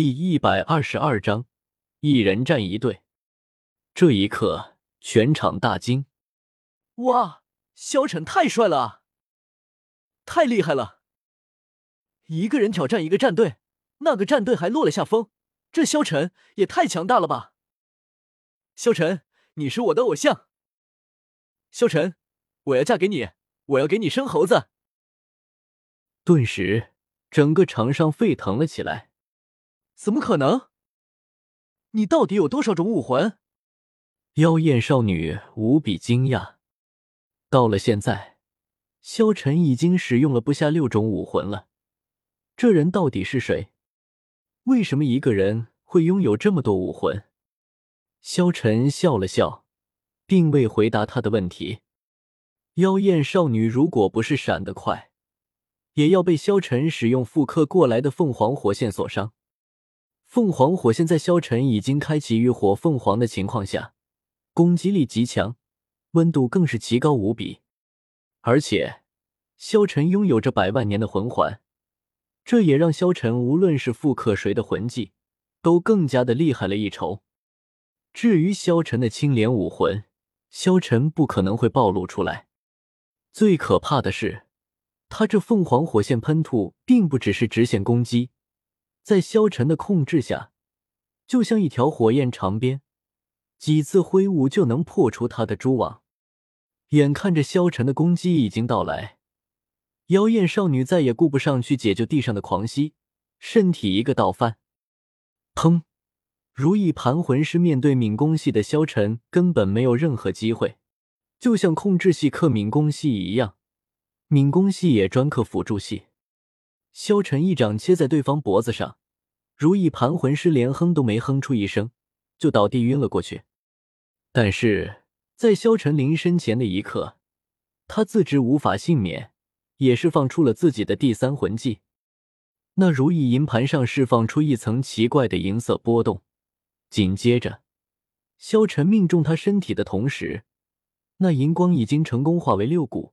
第一百二十二章，一人战一队。这一刻，全场大惊：“哇，萧晨太帅了啊！太厉害了！一个人挑战一个战队，那个战队还落了下风，这萧晨也太强大了吧！萧晨，你是我的偶像。萧晨，我要嫁给你，我要给你生猴子。”顿时，整个场上沸腾了起来。怎么可能？你到底有多少种武魂？妖艳少女无比惊讶。到了现在，萧晨已经使用了不下六种武魂了。这人到底是谁？为什么一个人会拥有这么多武魂？萧晨笑了笑，并未回答他的问题。妖艳少女如果不是闪得快，也要被萧晨使用复刻过来的凤凰火线所伤。凤凰火线在萧晨已经开启浴火凤凰的情况下，攻击力极强，温度更是奇高无比。而且，萧晨拥有着百万年的魂环，这也让萧晨无论是复刻谁的魂技，都更加的厉害了一筹。至于萧晨的青莲武魂，萧晨不可能会暴露出来。最可怕的是，他这凤凰火线喷吐并不只是直线攻击。在萧晨的控制下，就像一条火焰长鞭，几次挥舞就能破除他的蛛网。眼看着萧晨的攻击已经到来，妖艳少女再也顾不上去解救地上的狂蜥，身体一个倒翻，砰！如意盘魂师面对敏攻系的萧晨根本没有任何机会，就像控制系克敏攻系一样，敏攻系也专克辅助系。萧晨一掌切在对方脖子上，如意盘魂师连哼都没哼出一声，就倒地晕了过去。但是在萧晨临身前的一刻，他自知无法幸免，也释放出了自己的第三魂技。那如意银盘上释放出一层奇怪的银色波动，紧接着，萧晨命中他身体的同时，那银光已经成功化为六股，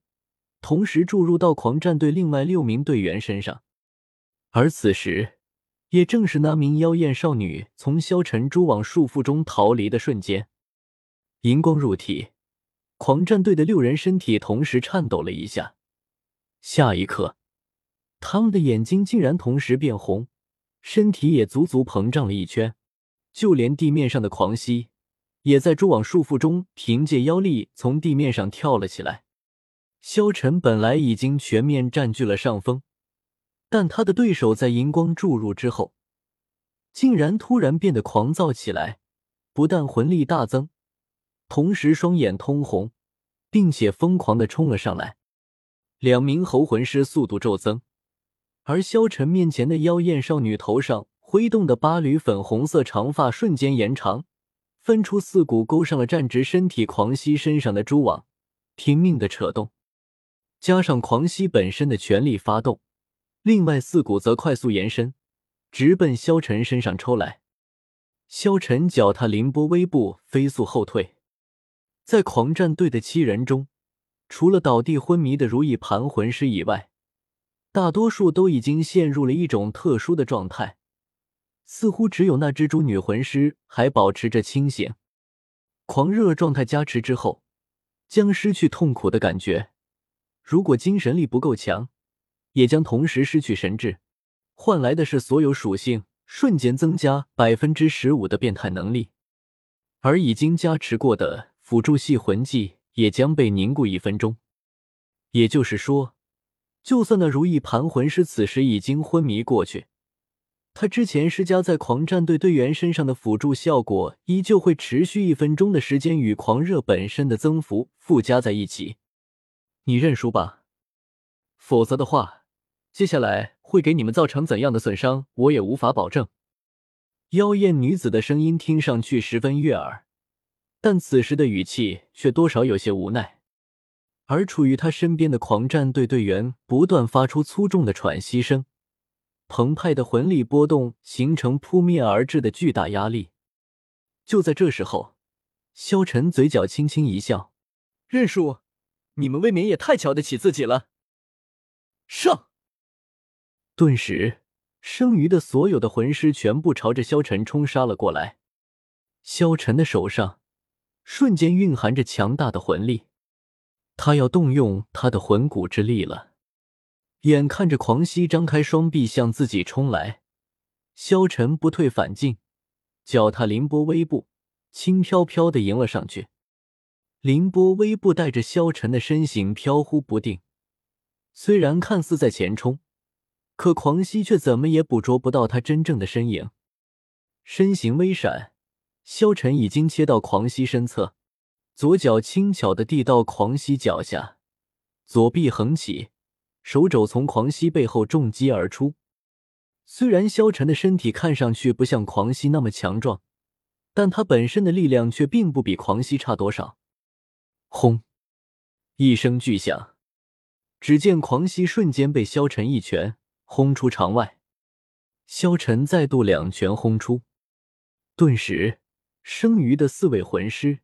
同时注入到狂战队另外六名队员身上。而此时，也正是那名妖艳少女从萧晨蛛网束缚中逃离的瞬间。银光入体，狂战队的六人身体同时颤抖了一下。下一刻，他们的眼睛竟然同时变红，身体也足足膨胀了一圈。就连地面上的狂蜥，也在蛛网束缚中凭借妖力从地面上跳了起来。萧晨本来已经全面占据了上风。但他的对手在银光注入之后，竟然突然变得狂躁起来，不但魂力大增，同时双眼通红，并且疯狂的冲了上来。两名猴魂师速度骤增，而萧晨面前的妖艳少女头上挥动的八缕粉红色长发瞬间延长，分出四股勾上了站直身体狂吸身上的蛛网，拼命的扯动，加上狂吸本身的全力发动。另外四股则快速延伸，直奔萧晨身上抽来。萧晨脚踏凌波微步，飞速后退。在狂战队的七人中，除了倒地昏迷的如意盘魂师以外，大多数都已经陷入了一种特殊的状态，似乎只有那蜘蛛女魂师还保持着清醒。狂热状态加持之后，将失去痛苦的感觉。如果精神力不够强，也将同时失去神智，换来的是所有属性瞬间增加百分之十五的变态能力，而已经加持过的辅助系魂技也将被凝固一分钟。也就是说，就算那如意盘魂师此时已经昏迷过去，他之前施加在狂战队队员身上的辅助效果依旧会持续一分钟的时间，与狂热本身的增幅附加在一起。你认输吧，否则的话。接下来会给你们造成怎样的损伤，我也无法保证。妖艳女子的声音听上去十分悦耳，但此时的语气却多少有些无奈。而处于她身边的狂战队队员不断发出粗重的喘息声，澎湃的魂力波动形成扑面而至的巨大压力。就在这时候，萧晨嘴角轻轻一笑：“认输，你们未免也太瞧得起自己了。”上。顿时，剩余的所有的魂师全部朝着萧晨冲杀了过来。萧晨的手上瞬间蕴含着强大的魂力，他要动用他的魂骨之力了。眼看着狂熙张开双臂向自己冲来，萧晨不退反进，脚踏凌波微步，轻飘飘的迎了上去。凌波微步带着萧晨的身形飘忽不定，虽然看似在前冲。可狂熙却怎么也捕捉不到他真正的身影，身形微闪，萧晨已经切到狂熙身侧，左脚轻巧的递到狂熙脚下，左臂横起，手肘从狂熙背后重击而出。虽然萧晨的身体看上去不像狂熙那么强壮，但他本身的力量却并不比狂熙差多少。轰！一声巨响，只见狂熙瞬间被萧晨一拳。轰出场外，萧晨再度两拳轰出，顿时剩余的四位魂师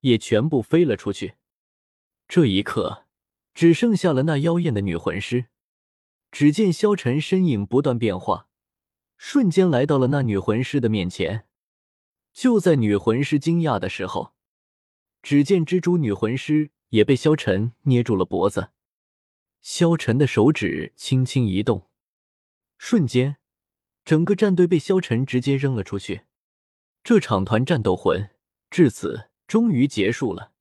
也全部飞了出去。这一刻，只剩下了那妖艳的女魂师。只见萧晨身影不断变化，瞬间来到了那女魂师的面前。就在女魂师惊讶的时候，只见蜘蛛女魂师也被萧晨捏住了脖子。萧晨的手指轻轻一动。瞬间，整个战队被萧晨直接扔了出去。这场团战斗魂至此终于结束了。